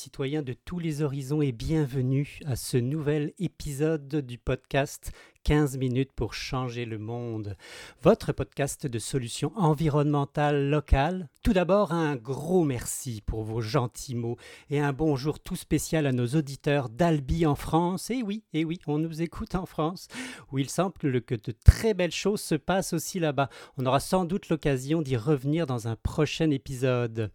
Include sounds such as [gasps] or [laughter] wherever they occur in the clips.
citoyens de tous les horizons et bienvenue à ce nouvel épisode du podcast 15 minutes pour changer le monde, votre podcast de solutions environnementales locales. Tout d'abord, un gros merci pour vos gentils mots et un bonjour tout spécial à nos auditeurs d'Albi en France. Et oui, et oui, on nous écoute en France, où il semble que de très belles choses se passent aussi là-bas. On aura sans doute l'occasion d'y revenir dans un prochain épisode.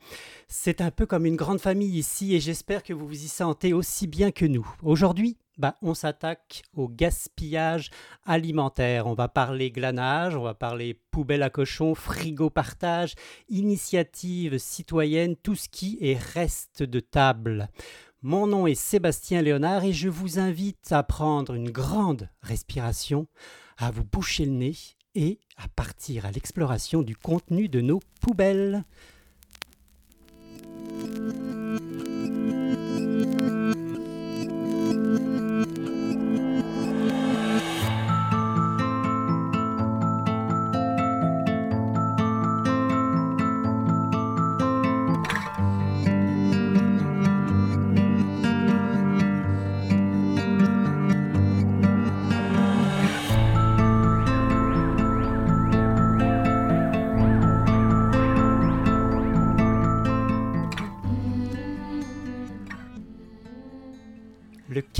C'est un peu comme une grande famille ici et j'espère que vous vous y sentez aussi bien que nous. Aujourd'hui, bah, on s'attaque au gaspillage alimentaire. On va parler glanage, on va parler poubelle à cochon, frigo partage, initiative citoyenne, tout ce qui est reste de table. Mon nom est Sébastien Léonard et je vous invite à prendre une grande respiration, à vous boucher le nez et à partir à l'exploration du contenu de nos poubelles.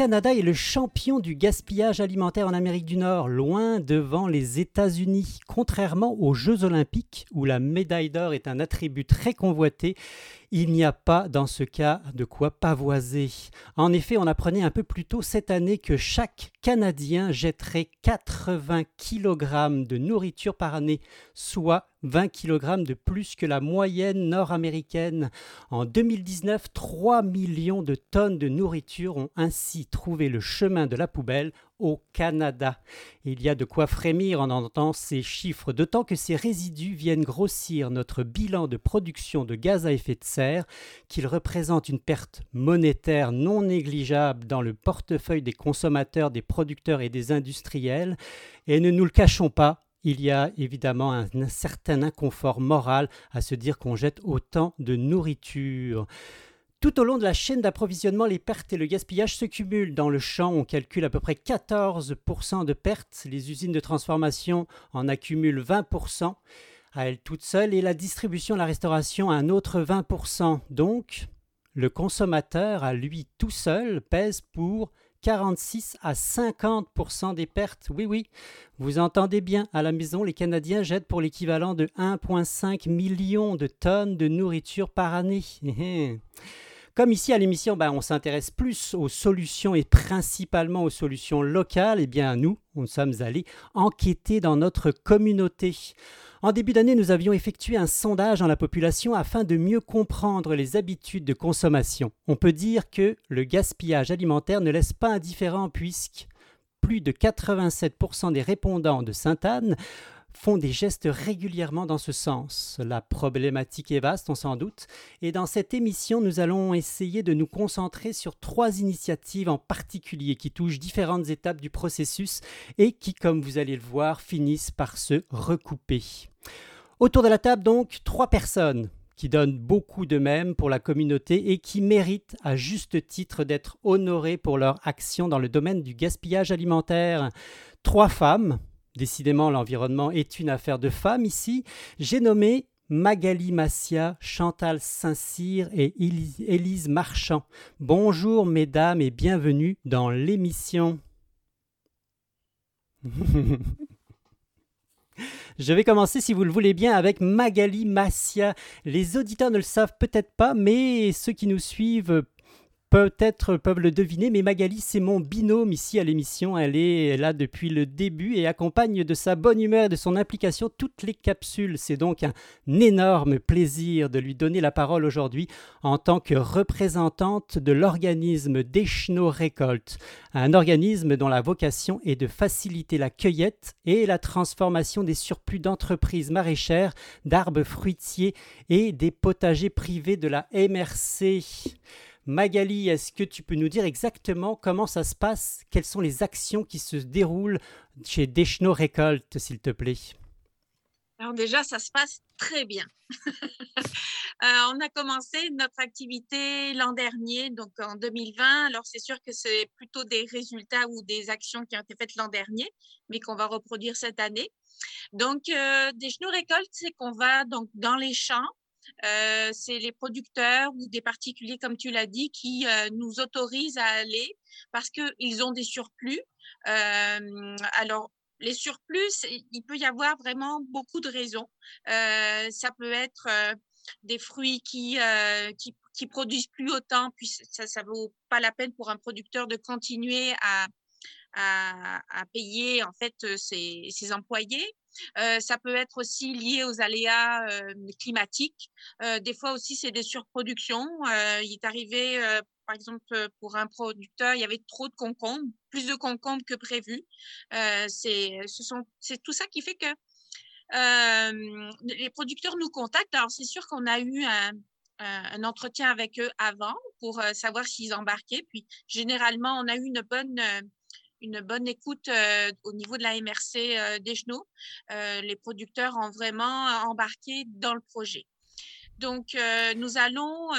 Canada est le champion du gaspillage alimentaire en Amérique du Nord, loin devant les États-Unis. Contrairement aux Jeux olympiques, où la médaille d'or est un attribut très convoité, il n'y a pas dans ce cas de quoi pavoiser. En effet, on apprenait un peu plus tôt cette année que chaque Canadien jetterait 80 kg de nourriture par année, soit 20 kg de plus que la moyenne nord-américaine. En 2019, 3 millions de tonnes de nourriture ont ainsi trouvé le chemin de la poubelle au Canada. Il y a de quoi frémir en entendant ces chiffres, d'autant que ces résidus viennent grossir notre bilan de production de gaz à effet de serre, qu'ils représentent une perte monétaire non négligeable dans le portefeuille des consommateurs, des producteurs et des industriels. Et ne nous le cachons pas, il y a évidemment un, certain inconfort moral à se dire qu'on jette autant de nourriture. Tout au long de la chaîne d'approvisionnement, les pertes et le gaspillage se cumulent. Dans le champ, on calcule à peu près 14% de pertes. Les usines de transformation en accumulent 20% à elles toutes seules et la distribution, la restauration un autre 20%. Donc, le consommateur à lui tout seul pèse pour 46 à 50 des pertes. Oui, oui, vous entendez bien, à la maison, les Canadiens jettent pour l'équivalent de 1,5 million de tonnes de nourriture par année. Comme ici à l'émission, ben, on s'intéresse plus aux solutions et principalement aux solutions locales, eh nous, nous sommes allés enquêter dans notre communauté. En début d'année, nous avions effectué un sondage dans la population afin de mieux comprendre les habitudes de consommation. On peut dire que le gaspillage alimentaire ne laisse pas indifférent puisque plus de 87% des répondants de Sainte-Anne font des gestes régulièrement dans ce sens. La problématique est vaste, on s'en doute, et dans cette émission, nous allons essayer de nous concentrer sur trois initiatives en particulier qui touchent différentes étapes du processus et qui, comme vous allez le voir, finissent par se recouper. Autour de la table, donc, trois personnes qui donnent beaucoup d'eux-mêmes pour la communauté et qui méritent à juste titre d'être honorées pour leur action dans le domaine du gaspillage alimentaire. Trois femmes, Décidément, l'environnement est une affaire de femmes ici. J'ai nommé Magali Massia, Chantal Saint-Cyr et Élise Marchand. Bonjour mesdames et bienvenue dans l'émission. Je vais commencer, si vous le voulez bien, avec Magali Massia. Les auditeurs ne le savent peut-être pas, mais ceux qui nous suivent peut-être peuvent le deviner, mais Magali, c'est mon binôme ici à l'émission. Elle est là depuis le début et accompagne de sa bonne humeur et de son implication toutes les capsules. C'est donc un énorme plaisir de lui donner la parole aujourd'hui en tant que représentante de l'organisme Deschno Récolte, un organisme dont la vocation est de faciliter la cueillette et la transformation des surplus d'entreprises maraîchères, d'arbres fruitiers et des potagers privés de la MRC. Magali, est-ce que tu peux nous dire exactement comment ça se passe? Quelles sont les actions qui se déroulent chez Deschno Récolte, s'il te plaît? Alors déjà, ça se passe très bien. [laughs] Euh, on a commencé notre activité l'an dernier, donc en 2020. Alors c'est sûr que c'est plutôt des résultats ou des actions qui ont été faites l'an dernier, mais qu'on va reproduire cette année. Donc euh, des genoux récoltes, c'est qu'on va donc dans les champs. Euh, c'est les producteurs ou des particuliers, comme tu l'as dit, qui nous autorisent à aller parce qu'ils ont des surplus. alors, les surplus, il peut y avoir vraiment beaucoup de raisons. Euh, ça peut être euh, des fruits qui, euh, qui, qui, produisent plus autant, puis ça ne vaut pas la peine pour un producteur de continuer à, à, payer en fait ses, ses employés. Euh, ça peut être aussi lié aux aléas euh, climatiques. Euh, des fois aussi, c'est des surproductions. il est arrivé par exemple, pour un producteur, il y avait trop de concombres, plus de concombres que prévu. Euh, c'est, tout ça qui fait que euh, les producteurs nous contactent. Alors, c'est sûr qu'on a eu un, entretien avec eux avant pour euh, savoir s'ils embarquaient. Puis, généralement, on a eu une bonne, une bonne écoute euh, au niveau de la MRC euh, des genoux. Euh, les producteurs ont vraiment embarqué dans le projet. Donc, nous allons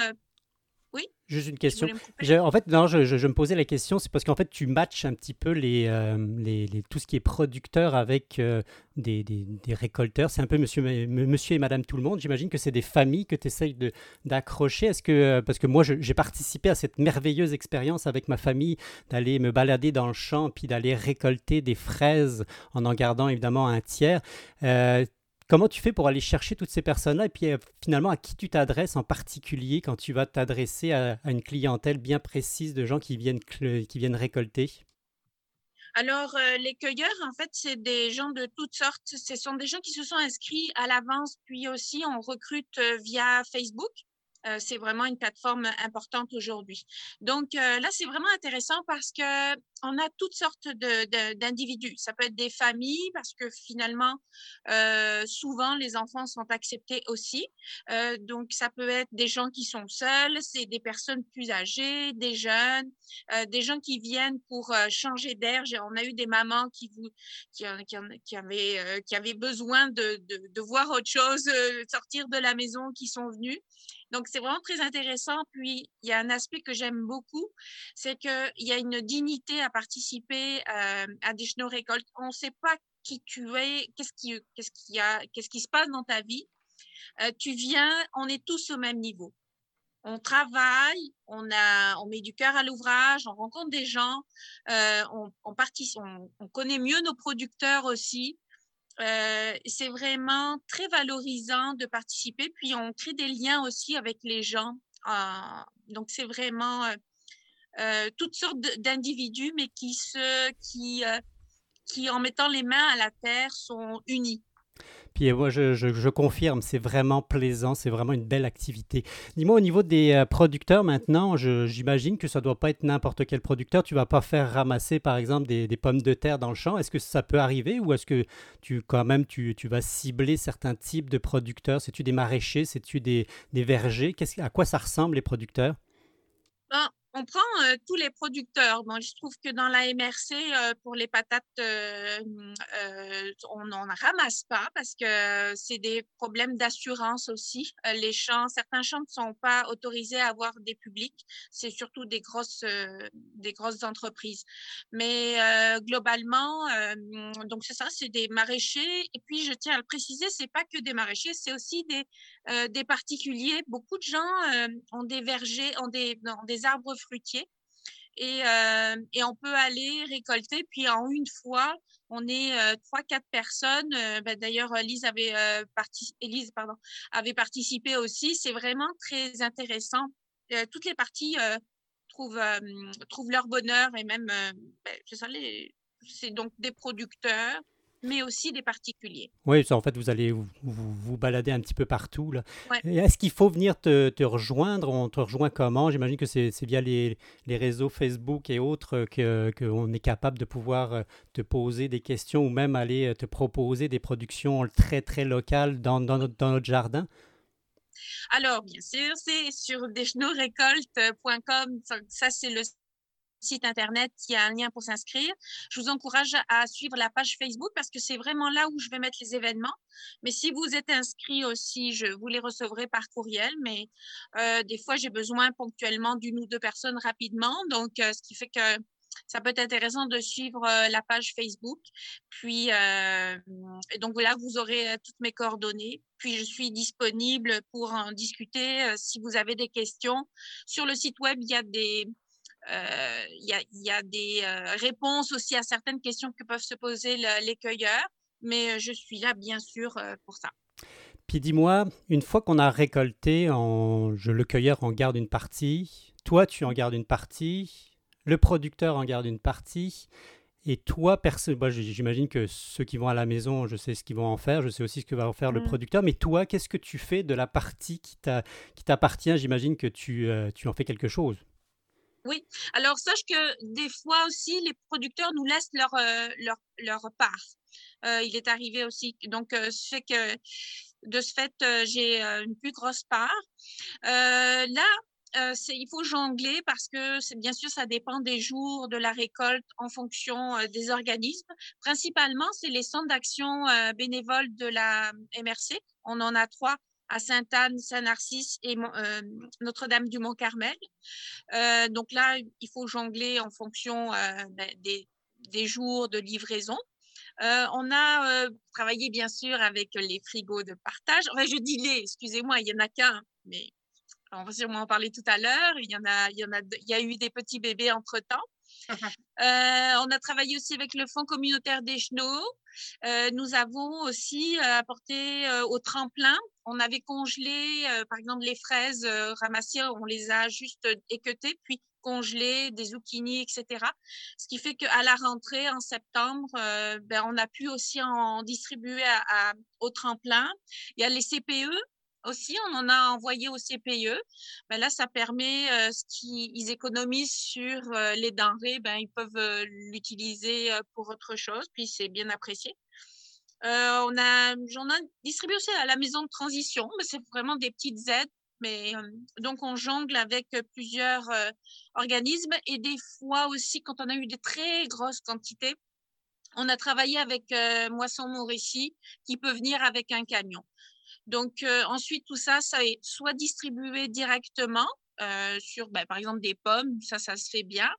oui. Juste une question. en fait, non, je, me posais la question, c'est parce qu'en fait, tu matches un petit peu les, euh, les, tout ce qui est producteur avec euh, des, des, récolteurs. C'est un peu monsieur, monsieur et madame tout le monde. J'imagine que c'est des familles que tu essayes d'accrocher. Est-ce que, euh, parce que moi, j'ai participé à cette merveilleuse expérience avec ma famille d'aller me balader dans le champ puis d'aller récolter des fraises en en gardant évidemment un tiers. Comment tu fais pour aller chercher toutes ces personnes-là et puis euh, finalement à qui tu t'adresses en particulier quand tu vas t'adresser à, une clientèle bien précise de gens qui viennent, récolter? Alors, euh, les cueilleurs, en fait, c'est des gens de toutes sortes. Ce sont des gens qui se sont inscrits à l'avance, puis aussi on recrute euh, via Facebook. Euh, c'est vraiment une plateforme importante aujourd'hui. Donc euh, là, c'est vraiment intéressant parce que on a toutes sortes d'individus. ça peut être des familles parce que finalement, euh, souvent les enfants sont acceptés aussi. donc ça peut être des gens qui sont seuls, c'est des personnes plus âgées, des jeunes, des gens qui viennent pour changer d'air. On a eu des mamans qui, avaient, besoin de, de, de voir autre chose, sortir de la maison, qui sont venus. Donc, c'est vraiment très intéressant. Puis, il y a un aspect que j'aime beaucoup, c'est qu'il y a une dignité à participer euh, à des chenaux récoltes. On ne sait pas qui tu es, qu'est-ce qui, qu'est-ce a, qu'est-ce qui se passe dans ta vie. Euh, tu viens, on est tous au même niveau. On travaille, on, a, on met du cœur à l'ouvrage, on rencontre des gens, euh, on, on, on connaît mieux nos producteurs aussi. Euh, c'est vraiment très valorisant de participer. Puis on crée des liens aussi avec les gens. Euh, donc c'est vraiment euh, toutes sortes d'individus, mais qui se, qui, qui en mettant les mains à la terre sont unis. Puis moi, je, confirme, c'est vraiment plaisant, c'est vraiment une belle activité. Dis-moi, au niveau des euh, producteurs maintenant, j'imagine que ça ne doit pas être n'importe quel producteur. Tu ne vas pas faire ramasser, par exemple, des, pommes de terre dans le champ. Est-ce que ça peut arriver ou est-ce que tu, quand même, tu, vas cibler certains types de producteurs? C'est-tu des maraîchers? C'est-tu des, des vergers? À quoi ça ressemble, les producteurs? Ben, on prend euh, tous les producteurs. Bon, je trouve que dans la MRC, euh, pour les patates, euh, on n'en ramasse pas parce que c'est des problèmes d'assurance aussi. les champs, certains champs ne sont pas autorisés à avoir des publics. C'est surtout des grosses, des grosses entreprises. Mais globalement, donc c'est ça, c'est des maraîchers. Et puis, je tiens à le préciser, c'est pas que des maraîchers, c'est aussi des, des particuliers. Beaucoup de gens ont des vergers, ont des, des arbres fruitier. Et, euh, et, on peut aller récolter. Puis en une fois, on est euh, trois, quatre personnes. Euh, ben, d'ailleurs, Elise avait, Elise, pardon, avait participé aussi. C'est vraiment très intéressant. toutes les parties trouvent, trouvent leur bonheur et même, ben, c'est donc des producteurs, mais aussi des particuliers. Oui, en fait, vous allez vous, vous, balader un petit peu partout. Est-ce qu'il faut venir te, te, rejoindre? On te rejoint comment? J'imagine que c'est via les, les, réseaux Facebook et autres qu'on est capable de pouvoir euh, te poser des questions ou même aller euh, te proposer des productions très, très locales dans, dans, notre, dans notre jardin? Alors, bien sûr, c'est sur deschenauxrecolte.com. Ça, c'est le site internet, il y a un lien pour s'inscrire. Je vous encourage à suivre la page Facebook parce que c'est vraiment là où je vais mettre les événements. Mais si vous êtes inscrit aussi, je vous les recevrai par courriel. Mais euh, des fois, j'ai besoin ponctuellement d'une ou deux personnes rapidement. Donc, euh, ce qui fait que ça peut être intéressant de suivre euh, la page Facebook. Puis, donc là, vous aurez toutes mes coordonnées. Puis, je suis disponible pour en discuter si vous avez des questions. Sur le site web, il y a des, il y, a, des euh, réponses aussi à certaines questions que peuvent se poser les cueilleurs, mais euh, je suis là bien sûr pour ça. Puis dis-moi, une fois qu'on a récolté, en, je, le cueilleur en garde une partie, toi tu en gardes une partie, le producteur en garde une partie, et toi, j'imagine que ceux qui vont à la maison, je sais ce qu'ils vont en faire, je sais aussi ce que va en faire le mmh. producteur, mais toi, qu'est-ce que tu fais de la partie qui t'appartient? J'imagine que tu, tu en fais quelque chose. Oui, alors sache que des fois aussi, les producteurs nous laissent leur, euh, leur, leur, part. Euh, il est arrivé aussi, donc euh, fait que de ce fait, j'ai une plus grosse part. là, il faut jongler parce que bien sûr, ça dépend des jours de la récolte en fonction des organismes. Principalement, c'est les centres d'action bénévoles de la MRC. On en a trois à Sainte-Anne, Saint-Narcisse et euh, Notre-Dame du Mont-Carmel. Euh, donc là, il faut jongler en fonction euh, ben, des, jours de livraison. on a travaillé bien sûr avec les frigos de partage. Enfin, je dis les, excusez-moi, il y en a qu'un, mais on va sûrement en parler tout à l'heure. Il y en a, il il y a eu des petits bébés entre temps. [laughs] on a travaillé aussi avec le Fonds communautaire des Chenaux. nous avons aussi apporté au tremplin on avait congelé, euh, par exemple, les fraises euh, ramassées, on les a juste équeutées, puis congelées, des zucchini, etc. Ce qui fait qu'à la rentrée, en septembre, euh, ben, on a pu aussi en distribuer au tremplin. Il y a les CPE aussi, on en a envoyé au CPE. Ben là, ça permet, ce qu'ils économisent sur les denrées, ben, ils peuvent l'utiliser pour autre chose, puis c'est bien apprécié. Euh, on a, j'en ai distribué aussi à la maison de transition, mais c'est vraiment des petites aides. Mais euh, donc on jongle avec plusieurs euh, organismes et des fois aussi quand on a eu de très grosses quantités, on a travaillé avec Moisson Mauricie qui peut venir avec un camion. Donc ensuite tout ça, ça est soit distribué directement euh, sur, ben, par exemple, des pommes, ça, ça se fait bien.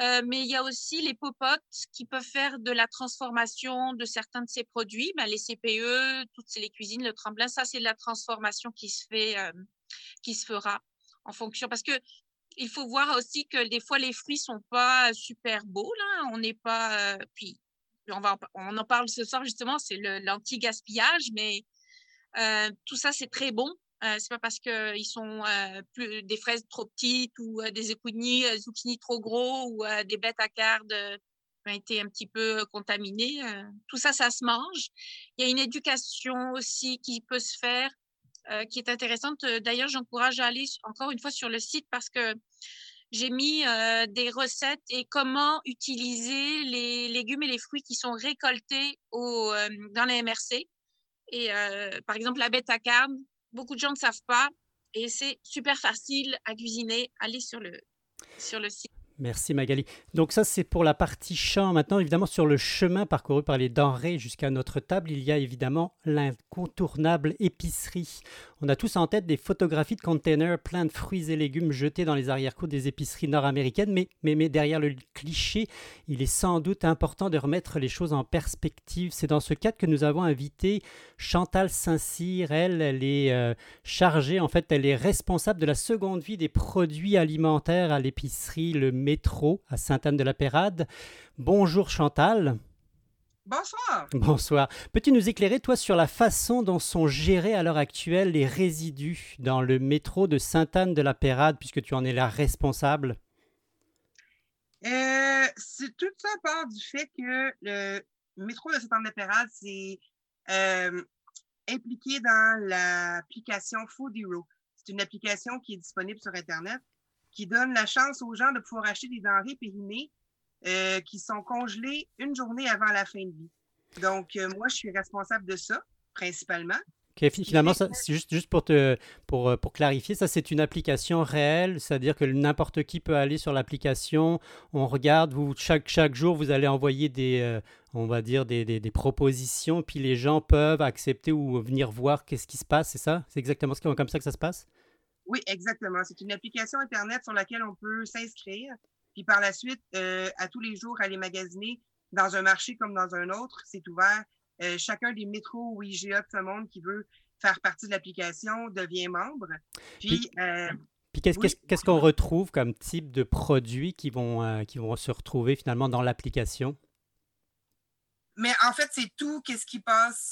Euh, mais il y a aussi les popotes qui peuvent faire de la transformation de certains de ces produits. Ben, les CPE, toutes les cuisines, le tremblin, ça, c'est la transformation qui se fait, euh, qui se fera en fonction. Parce que il faut voir aussi que des fois, les fruits sont pas super beaux. Là. On n'est pas. puis, on, va, on en parle ce soir, justement, c'est l'anti-gaspillage, mais tout ça, c'est très bon euh, c'est pas parce qu'ils sont euh, plus, des fraises trop petites ou euh, des zucchini, zucchini trop gros ou des bêtes à cardes ont été un petit peu contaminés. tout ça, ça se mange. Il y a une éducation aussi qui peut se faire, qui est intéressante. D'ailleurs, j'encourage à aller encore une fois sur le site parce que j'ai mis des recettes et comment utiliser les légumes et les fruits qui sont récoltés au, dans les MRC. Et par exemple, la bêta carne, beaucoup de gens ne savent pas et c'est super facile à cuisiner. Allez sur le, sur le site. Merci Magali. Donc ça c'est pour la partie champ. Maintenant évidemment sur le chemin parcouru par les denrées jusqu'à notre table, il y a évidemment l'incontournable épicerie. On a tous en tête des photographies de containers pleins de fruits et légumes jetés dans les arrière-cours des épiceries nord-américaines, mais, mais, mais, derrière le cliché, il est sans doute important de remettre les choses en perspective. C'est dans ce cadre que nous avons invité Chantal Saint-Cyr. Elle, elle est euh, chargée, en fait, elle est responsable de la seconde vie des produits alimentaires à l'épicerie Le Métro à Sainte-Anne-de-la-Pérade. Bonjour Chantal. Bonsoir. Bonsoir. Peux-tu nous éclairer, toi, sur la façon dont sont gérés à l'heure actuelle les résidus dans le métro de Sainte-Anne-de-la-Pérade, puisque tu en es la responsable? Euh, c'est tout ça part du fait que le métro de Sainte-Anne-de-la-Pérade, c'est euh, impliqué dans l'application Food Hero. C'est une application qui est disponible sur Internet qui donne la chance aux gens de pouvoir acheter des denrées périmées euh, qui sont congelés une journée avant la fin de vie. Donc, euh, moi, je suis responsable de ça, principalement. finalement, c'est juste, juste pour, te, pour, euh, pour clarifier, ça c'est une application réelle, c'est-à-dire que n'importe qui peut aller sur l'application, on regarde, vous, chaque, chaque jour vous allez envoyer des, euh, on va dire des, des, propositions, puis les gens peuvent accepter ou venir voir qu'est-ce qui se passe, c'est ça? C'est exactement comme ça que ça se passe? Oui, exactement. C'est une application Internet sur laquelle on peut s'inscrire, puis par la suite, euh, à tous les jours, aller magasiner dans un marché comme dans un autre, c'est ouvert euh, chacun des métros ou IGA de ce monde qui veut faire partie de l'application devient membre. Puis, euh, qu'est-ce qu'on retrouve comme type de produits qui vont, qui vont se retrouver finalement dans l'application? Mais en fait, c'est tout ce qui passe,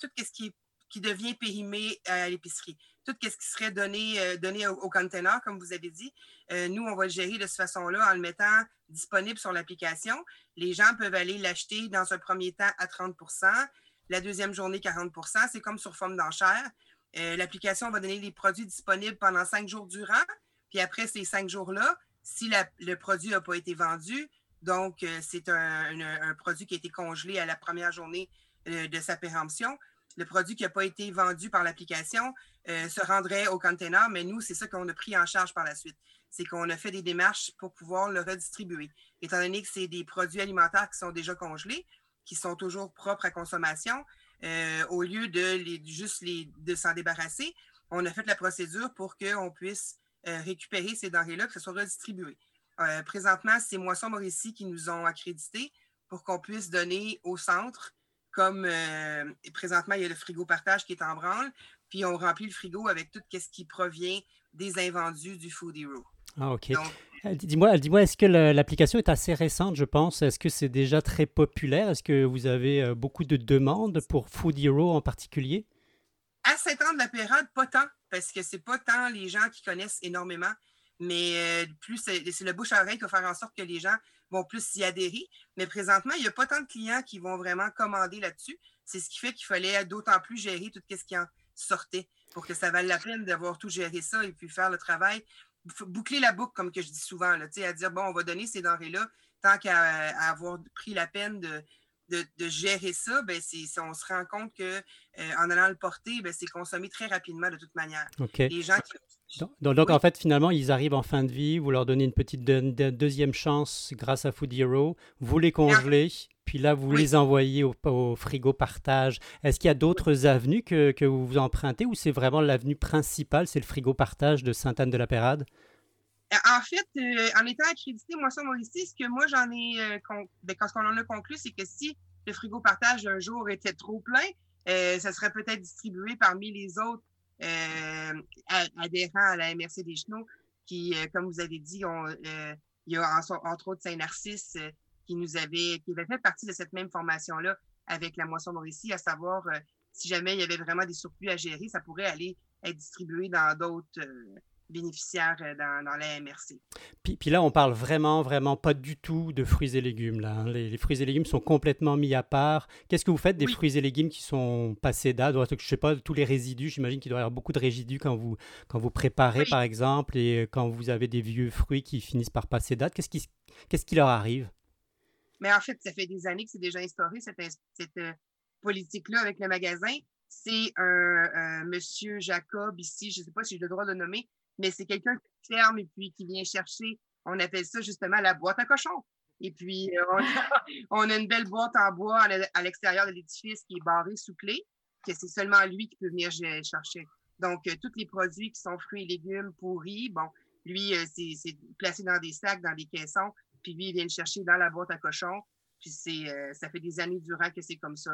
tout ce qui, qui devient périmé à l'épicerie tout ce qui serait donné, euh, donné au, container, comme vous avez dit. Euh, nous, on va le gérer de cette façon-là en le mettant disponible sur l'application. Les gens peuvent aller l'acheter dans un premier temps à 30% la deuxième journée 40% C'est comme sur forme d'enchère. Euh, l'application va donner les produits disponibles pendant cinq jours durant. Puis après ces cinq jours-là, si le produit n'a pas été vendu, donc c'est un, produit qui a été congelé à la première journée de sa péremption, le produit qui n'a pas été vendu par l'application euh, se rendrait au container, mais nous, c'est ça qu'on a pris en charge par la suite. C'est qu'on a fait des démarches pour pouvoir le redistribuer. Étant donné que c'est des produits alimentaires qui sont déjà congelés, qui sont toujours propres à consommation, euh, au lieu de juste de s'en débarrasser, on a fait la procédure pour qu'on puisse euh, récupérer ces denrées-là, que ce soit redistribué. présentement, c'est Moisson Mauricie qui nous ont accrédités pour qu'on puisse donner au centre comme euh, présentement, il y a le frigo partage qui est en branle, puis on remplit le frigo avec tout ce qui provient des invendus du Food Hero. Ah, OK. Euh, dis-moi, dis est-ce que l'application est assez récente, je pense? Est-ce que c'est déjà très populaire? Est-ce que vous avez euh, beaucoup de demandes pour Food Hero en particulier? À cet ans de la période, pas tant, parce que c'est pas tant les gens qui connaissent énormément, mais plus c'est le bouche à oreille qui va faire en sorte que les gens vont plus s'y adhérer. Mais présentement, il n'y a pas tant de clients qui vont vraiment commander là-dessus. C'est ce qui fait qu'il fallait d'autant plus gérer tout ce qui en sortait pour que ça vaille la peine d'avoir tout géré ça et puis faire le travail. Boucler la boucle, comme que je dis souvent, là, à dire, bon, on va donner ces denrées-là, tant qu'à avoir pris la peine de, de, gérer ça, ben on se rend compte qu'en euh, en allant le porter, ben, c'est consommé très rapidement de toute manière. Les gens qui donc, en fait, finalement, ils arrivent en fin de vie, vous leur donnez une petite deuxième chance grâce à Food Hero, vous les congelez, puis là, vous les envoyez au, frigo partage. Est-ce qu'il y a d'autres avenues que, que, vous empruntez ou c'est vraiment l'avenue principale, c'est le frigo partage de Sainte-Anne-de-la-Pérade? Euh, en fait, euh, en étant accrédité, moi, ça, ici, ce que moi, j'en ai, euh, ben, quand on en a conclu, c'est que si le frigo partage un jour était trop plein, ça serait peut-être distribué parmi les autres adhérents à la MRC des Genoux, qui, comme vous avez dit, il y a entre autres Saint-Narcisse qui nous avait, qui avait fait partie de cette même formation-là avec la moisson Mauricie, à savoir si jamais il y avait vraiment des surplus à gérer, ça pourrait aller être distribué dans d'autres bénéficiaires euh, dans, la MRC. Puis, puis, là, on parle vraiment, vraiment pas du tout de fruits et légumes. Là. Hein. Les, fruits et légumes sont complètement mis à part. Qu'est-ce que vous faites des fruits et légumes qui sont passés date Je ne sais pas, tous les résidus, j'imagine qu'il doit y avoir beaucoup de résidus quand vous, quand vous préparez, par exemple, et quand vous avez des vieux fruits qui finissent par passer date. Qu'est-ce qui, qu'est-ce qui leur arrive? Mais en fait, ça fait des années que c'est déjà instauré, cette, cette euh, politique-là avec le magasin. C'est un, monsieur Jacob ici, je ne sais pas si j'ai le droit de le nommer, mais c'est quelqu'un qui ferme et puis qui vient chercher, on appelle ça justement la boîte à cochon. Et puis, euh, [laughs] on, a, une belle boîte en bois à l'extérieur de l'édifice qui est barrée sous clé, que c'est seulement lui qui peut venir chercher. Donc, euh, tous les produits qui sont fruits et légumes pourris, bon, lui, euh, c'est placé dans des sacs, dans des caissons, puis lui, il vient le chercher dans la boîte à cochon. Puis c'est, ça fait des années durant que c'est comme ça.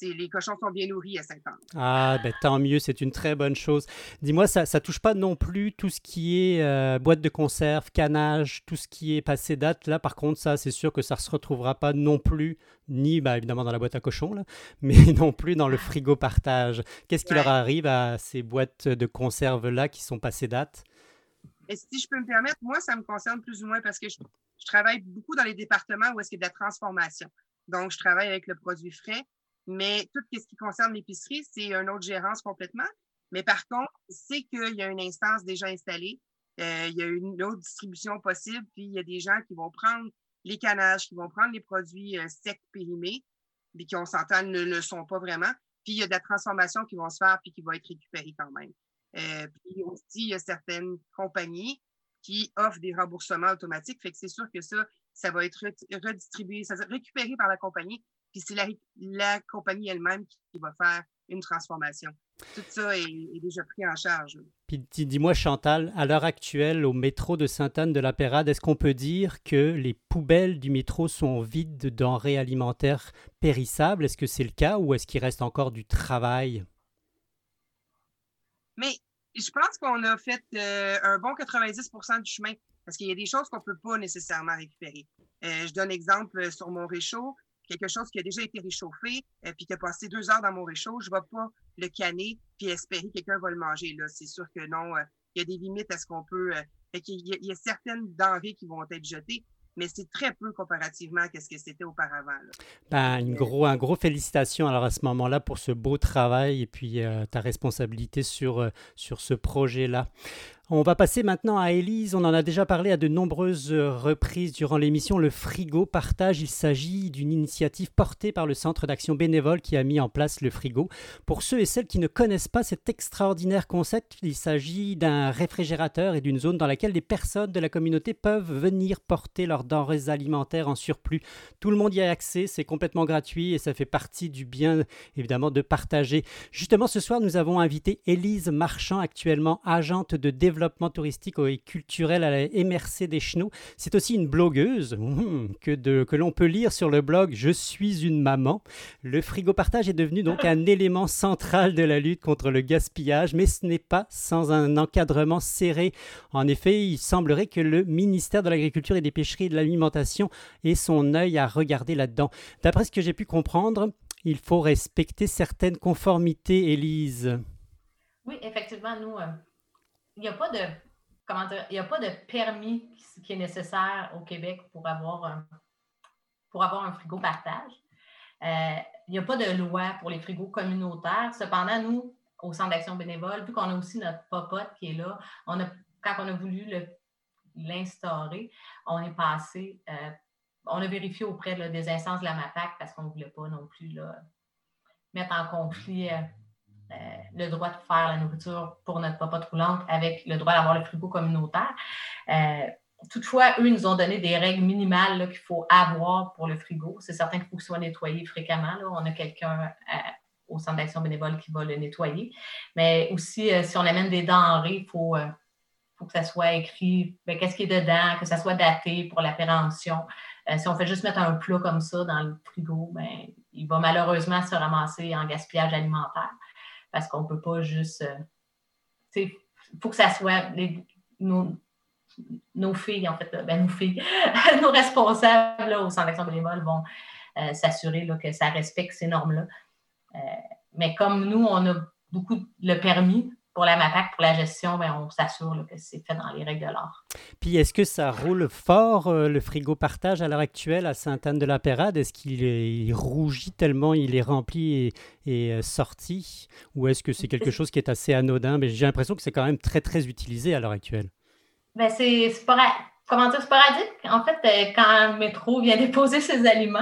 Les cochons sont bien nourris à Saint-Anne. Ah, ben tant mieux, c'est une très bonne chose. Dis-moi, ça ne touche pas non plus tout ce qui est euh, boîte de conserve, canage, tout ce qui est passé date. Là, par contre, ça, c'est sûr que ça ne se retrouvera pas non plus, ni ben, évidemment dans la boîte à cochon, là, [laughs] mais non plus dans le frigo partage. Qu'est-ce qui leur arrive à ces boîtes de conserve-là qui sont passées date? Et si je peux me permettre, moi, ça me concerne plus ou moins parce que je, je travaille beaucoup dans les départements où est-ce qu'il y a de la transformation. Donc, je travaille avec le produit frais. Mais tout ce qui concerne l'épicerie, c'est une autre gérance complètement. Mais par contre, c'est qu'il y a une instance déjà installée, euh, il y a une autre distribution possible, puis il y a des gens qui vont prendre les canages, qui vont prendre les produits euh, secs périmés, puis qui, on s'entend, ne le sont pas vraiment, puis il y a de la transformation qui va se faire puis qui va être récupérée quand même. Euh, puis aussi, il y a certaines compagnies qui offrent des remboursements automatiques. Fait que c'est sûr que ça, ça va être redistribué, ça va être récupéré par la compagnie, puis c'est la, compagnie elle-même qui va faire une transformation. Tout ça est, déjà pris en charge. Puis dis-moi, Chantal, à l'heure actuelle, au métro de Sainte-Anne de la Pérade, est-ce qu'on peut dire que les poubelles du métro sont vides de denrées alimentaires périssables? Est-ce que c'est le cas ou est-ce qu'il reste encore du travail? Mais je pense qu'on a fait euh, un bon 90 du chemin parce qu'il y a des choses qu'on ne peut pas nécessairement récupérer. Euh, je donne exemple sur mon réchaud, quelque chose qui a déjà été réchauffé, et puis qui a passé deux heures dans mon réchaud, je ne vais pas le canner puis espérer que quelqu'un va le manger. Là, c'est sûr que non. il y a des limites à ce qu'on peut. il y a certaines denrées qui vont être jetées mais c'est très peu comparativement à ce que c'était auparavant. Ben, une gros, un gros félicitations alors à ce moment-là pour ce beau travail et puis euh, ta responsabilité sur, euh, sur ce projet-là. On va passer maintenant à Élise. On en a déjà parlé à de nombreuses reprises durant l'émission. Le frigo partage, il s'agit d'une initiative portée par le Centre d'action bénévole qui a mis en place le frigo. Pour ceux et celles qui ne connaissent pas cet extraordinaire concept, il s'agit d'un réfrigérateur et d'une zone dans laquelle les personnes de la communauté peuvent venir porter leurs denrées alimentaires en surplus. Tout le monde y a accès, c'est complètement gratuit et ça fait partie du bien évidemment de partager. Justement, ce soir, nous avons invité Élise Marchand, actuellement agente de développement développement touristique et culturel à la MRC des Chenaux. C'est aussi une blogueuse hmm, que, de, que l'on peut lire sur le blog Je suis une maman. Le frigo partage est devenu donc un [gasps] élément central de la lutte contre le gaspillage, mais ce n'est pas sans un encadrement serré. En effet, il semblerait que le ministère de l'Agriculture et des Pêcheries et de l'Alimentation ait son œil à regarder là-dedans. D'après ce que j'ai pu comprendre, il faut respecter certaines conformités, Élise. Oui, effectivement, nous, euh, il n'y a pas de comment il y a pas de permis qui est nécessaire au Québec pour avoir un, pour avoir un frigo partage. Euh, il n'y a pas de loi pour les frigos communautaires. Cependant, nous, au Centre d'action bénévole, vu qu'on a aussi notre popote qui est là, on a, quand on a voulu l'instaurer, on est passé, euh, on a vérifié auprès des instances de la MAPAC parce qu'on ne voulait pas non plus mettre en conflit euh, euh, le droit de faire la nourriture pour notre popote roulante avec le droit d'avoir le frigo communautaire. Euh, toutefois, eux nous ont donné des règles minimales qu'il faut avoir pour le frigo. C'est certain qu'il faut qu'il soit nettoyé fréquemment. On a quelqu'un euh, au centre d'action bénévole qui va le nettoyer. Mais aussi, si on amène des denrées, il faut, que ça soit écrit ben, qu'est-ce qui est dedans, que ça soit daté pour l'appréhension. si on fait juste mettre un plat comme ça dans le frigo, ben, il va malheureusement se ramasser en gaspillage alimentaire parce qu'on ne peut pas juste. Il euh, faut que ça soit nos, filles, en fait, ben, nos filles, [laughs] nos responsables au Centre d'action bénévole vont euh, s'assurer que ça respecte ces normes-là. Euh, mais comme nous, on a beaucoup le permis, pour la MAPAC, pour la gestion, ben, on s'assure que c'est fait dans les règles de l'art. Puis est-ce que ça roule fort, euh, le frigo partage à l'heure actuelle à Sainte-Anne-de-la-Pérade? Est-ce qu'il rougit tellement il est rempli et, euh, sorti? Ou est-ce que c'est quelque chose qui est assez anodin? Mais j'ai l'impression que c'est quand même très, très utilisé à l'heure actuelle. Ben, c'est sporadique. Comment dire, sporadique. En fait, euh, quand le métro vient déposer ses aliments,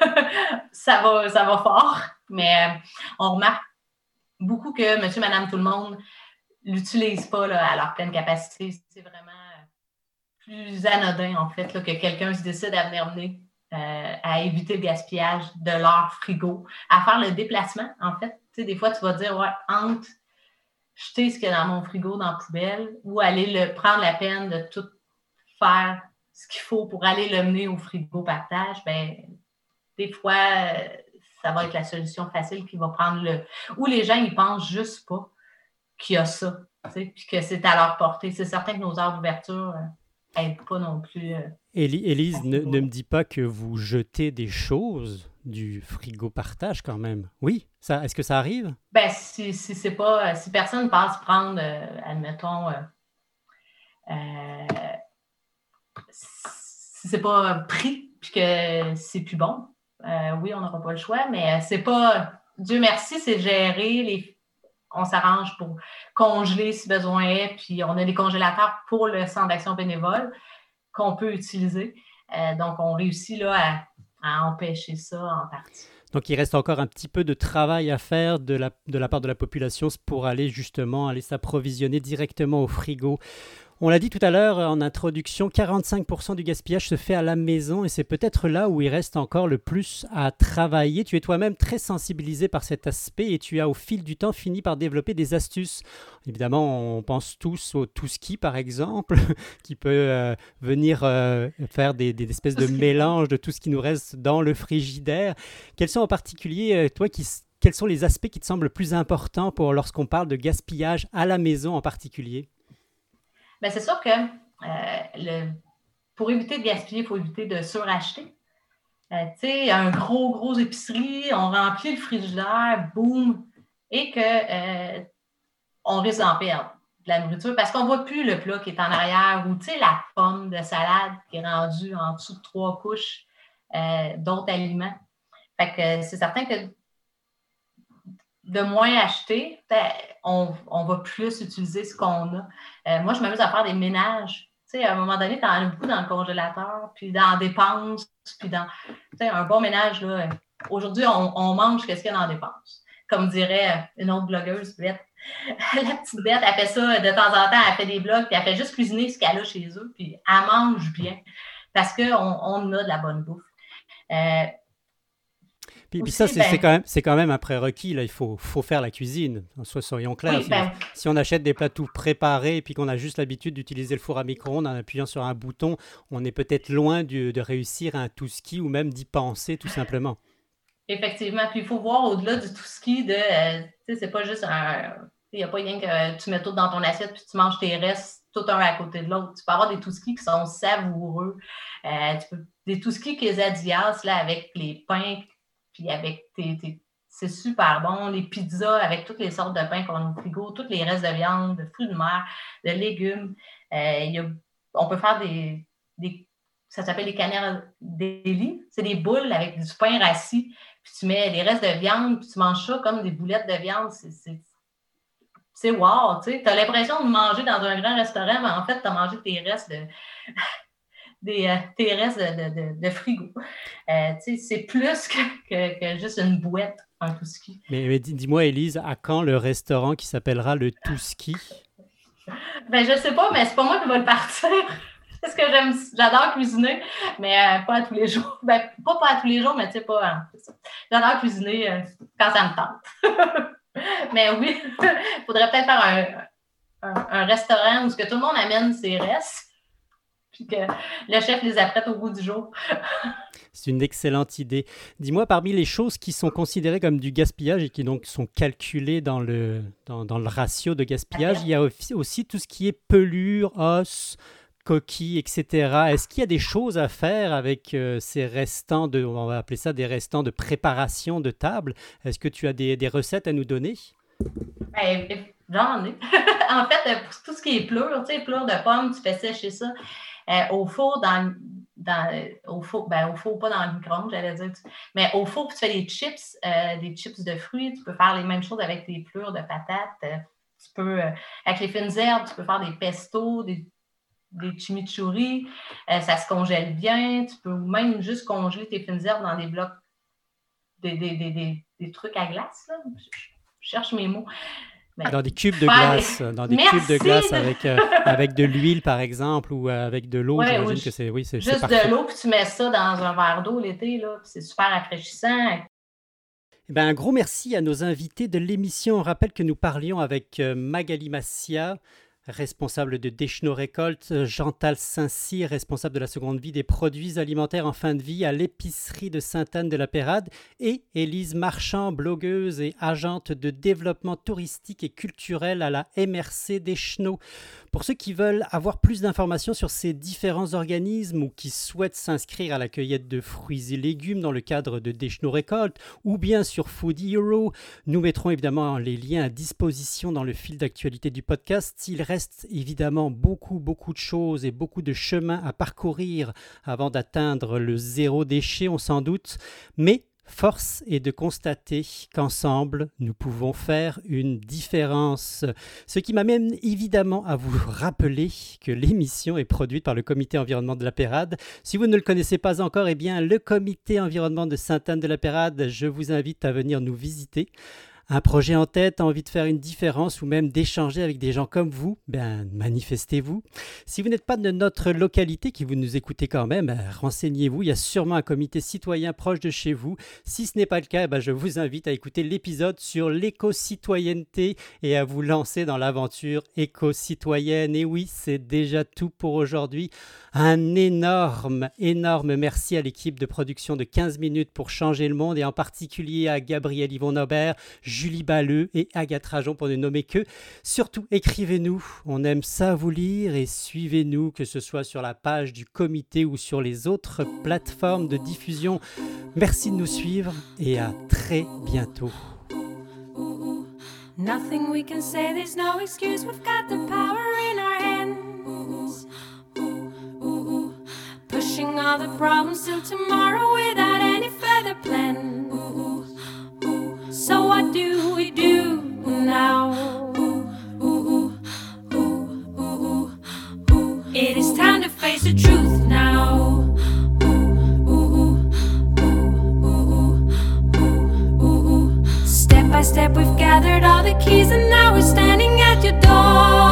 [laughs] ça, va, ça va fort. Mais on remarque beaucoup que monsieur, madame, tout le monde l'utilisent pas à leur pleine capacité. C'est vraiment plus anodin, en fait, que quelqu'un se décide à venir mener euh, à éviter le gaspillage de leur frigo, à faire le déplacement, en fait. Des fois, tu vas dire, ouais, entre jeter ce qu'il y a dans mon frigo dans la poubelle ou aller le, prendre la peine de tout faire ce qu'il faut pour aller le mener au frigo partage, ben des fois, ça va être la solution facile qui va prendre le. Ou les gens, ils pensent juste pas qu'il y a ça, puis que c'est à leur portée. C'est certain que nos heures d'ouverture n'aident euh, pas non plus. Euh, Élise, ne, me dis pas que vous jetez des choses du frigo partage quand même. Oui, ça, est-ce que ça arrive? Ben, si, si c'est pas. Si personne passe prendre, euh, admettons, si c'est pas pris puis que c'est plus bon, euh, oui, on n'aura pas le choix, mais c'est pas. Dieu merci, c'est. Les, on s'arrange pour congeler si besoin est, puis on a des congélateurs pour le centre d'action bénévole qu'on peut utiliser. Euh, donc, on réussit là, à, empêcher ça en partie. Donc il reste encore un petit peu de travail à faire de la, de la part de la population pour aller justement aller s'approvisionner directement au frigo. On l'a dit tout à l'heure en introduction, 45% du gaspillage se fait à la maison et c'est peut-être là où il reste encore le plus à travailler. Tu es toi-même très sensibilisé par cet aspect et tu as au fil du temps fini par développer des astuces. Évidemment, on pense tous au tout ski par exemple, [laughs] qui peut euh, venir euh, faire des, espèces de [laughs] mélanges de tout ce qui nous reste dans le frigidaire. Quels sont en particulier, euh, toi qui quels sont les aspects qui te semblent plus importants pour lorsqu'on parle de gaspillage à la maison en particulier? Bien, c'est sûr que euh, pour éviter de gaspiller, il faut éviter de suracheter. Euh, tu sais, un gros, gros épicerie, on remplit le frigidaire, boum, et qu'on euh, risque d'en perdre de la nourriture parce qu'on ne voit plus le plat qui est en arrière ou tu sais, la pomme de salade qui est rendue en dessous de trois couches d'autres aliments. Fait que c'est certain que de moins acheter, ben, on, on, va plus utiliser ce qu'on a. Euh, moi, je m'amuse à faire des ménages. Tu sais, à un moment donné, tu en as beaucoup dans le congélateur, puis dans dépenses, puis dans un bon ménage. Là, aujourd'hui, on, on mange qu'est-ce qu'il y a dans dépenses. Comme dirait une autre blogueuse, Bette. [laughs] La petite Bette, elle fait ça de temps en temps, elle fait des blogs, puis elle fait juste cuisiner ce qu'elle a chez eux, puis elle mange bien parce qu'on on a de la bonne bouffe. Euh, puis, ça, ben c'est quand, même, quand même un prérequis. Là. Il faut, faut faire la cuisine. Soit soyons clairs. Ben si, on achète des plats tout préparés et puis qu'on a juste l'habitude d'utiliser le four à micro-ondes en appuyant sur un bouton, on est peut-être loin de réussir un tout ski ou même d'y penser tout simplement. Effectivement. Puis il faut voir au-delà du tout ski de. Euh, tu sais, c'est pas juste un. Il n'y a pas rien que tu mets tout dans ton assiette puis tu manges tes restes tout un à côté de l'autre. Tu peux avoir des tout qui sont savoureux. Euh, tu peux, des tout skis quesadillas là, avec les pains puis avec tes, c'est super bon. Les pizzas avec toutes les sortes de pains qu'on a au frigo, tous les restes de viande, de fruits de mer, de légumes. Euh, on peut faire des, ça s'appelle les canards délit. C'est des boules avec du pain rassis. Puis tu mets les restes de viande, puis tu manges ça comme des boulettes de viande. C'est wow, tu sais. Tu as l'impression de manger dans un grand restaurant, mais en fait, tu as mangé tes restes de des, euh, tes restes de, frigo. Euh, c'est plus que, juste une bouette, un tout-ski. Mais, dis-moi, Élise, à quand le restaurant qui s'appellera le tout-ski? Ben, je sais pas, mais c'est pas moi qui vais le partir. [laughs] Parce que j'aime, j'adore cuisiner, mais euh, pas à tous les jours. [laughs] Ben, pas, pas à tous les jours, mais tu sais, pas. Hein, j'adore cuisiner quand ça me tente. [laughs] mais oui, il faudrait peut-être faire un, un, restaurant où ce que tout le monde amène ses restes puis que le chef les apprête au bout du jour. [laughs] C'est une excellente idée. Dis-moi, parmi les choses qui sont considérées comme du gaspillage et qui donc sont calculées dans le, dans, le ratio de gaspillage, il y a aussi tout ce qui est pelure, os, coquilles, etc. Est-ce qu'il y a des choses à faire avec euh, ces restants de, on va appeler ça des restants de préparation de table? Est-ce que tu as des, des recettes à nous donner? Ben, J'en ai. [laughs] en fait, pour tout ce qui est plure, tu sais, plure de pommes, tu fais sécher ça. Euh, au four, dans, au four, ben, au four, pas dans le micro j'allais dire. Mais au four, tu fais des chips, euh, des chips de fruits. Tu peux faire les mêmes choses avec des plures de patates. Euh, tu peux, avec les fines herbes, tu peux faire des pestos, des, des chimichurri. ça se congèle bien. Tu peux même juste congeler tes fines herbes dans des blocs, des, des, des, des trucs à glace. Je cherche mes mots. Dans des cubes de glace, dans des cubes de glace avec, euh, [laughs] avec de l'huile, par exemple, ou euh, avec de l'eau. J'imagine que c'est. Oui, c'est Juste de l'eau, puis tu mets ça dans un verre d'eau l'été, là, c'est super rafraîchissant. Eh ben, un gros merci à nos invités de l'émission. On rappelle que nous parlions avec euh, Magali Massia, responsable de Deschenaux Récolte, Jeantal Saint-Cyr, responsable de la seconde vie des produits alimentaires en fin de vie à l'épicerie de Sainte-Anne de la Pérade, et Élise Marchand, blogueuse et agente de développement touristique et culturel à la MRC Deschenaux. Pour ceux qui veulent avoir plus d'informations sur ces différents organismes ou qui souhaitent s'inscrire à la cueillette de fruits et légumes dans le cadre de Deschenaux Récolte ou bien sur Food Hero, nous mettrons évidemment les liens à disposition dans le fil d'actualité du podcast. Il reste évidemment beaucoup, beaucoup de choses et beaucoup de chemins à parcourir avant d'atteindre le zéro déchet, on s'en doute. Mais Force est de constater qu'ensemble, nous pouvons faire une différence. Ce qui m'amène évidemment à vous rappeler que l'émission est produite par le Comité environnement de la Pérade. Si vous ne le connaissez pas encore, eh bien, le Comité environnement de Sainte-Anne de la Pérade, je vous invite à venir nous visiter un projet en tête, envie de faire une différence ou même d'échanger avec des gens comme vous, ben manifestez-vous. Si vous n'êtes pas de notre localité, qui vous nous écoutez quand même, ben, renseignez-vous. Il y a sûrement un comité citoyen proche de chez vous. Si ce n'est pas le cas, ben, je vous invite à écouter l'épisode sur l'éco-citoyenneté et à vous lancer dans l'aventure éco-citoyenne. Et oui, c'est déjà tout pour aujourd'hui. Un énorme, énorme merci à l'équipe de production de 15 minutes pour changer le monde et en particulier à Gabriel Yvon Aubert, Julie Balleux et Agathe Rajon pour ne nommer que. Surtout, écrivez-nous, on aime ça vous lire et suivez-nous, que ce soit sur la page du comité ou sur les autres plateformes de diffusion. Merci de nous suivre et à très bientôt. another problem. till tomorrow without any further plan. So what do we do now? It is time to face the truth now. Step by step, we've gathered all the keys, and now we're standing at your door.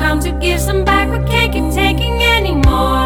come to give some back. We can't keep taking anymore.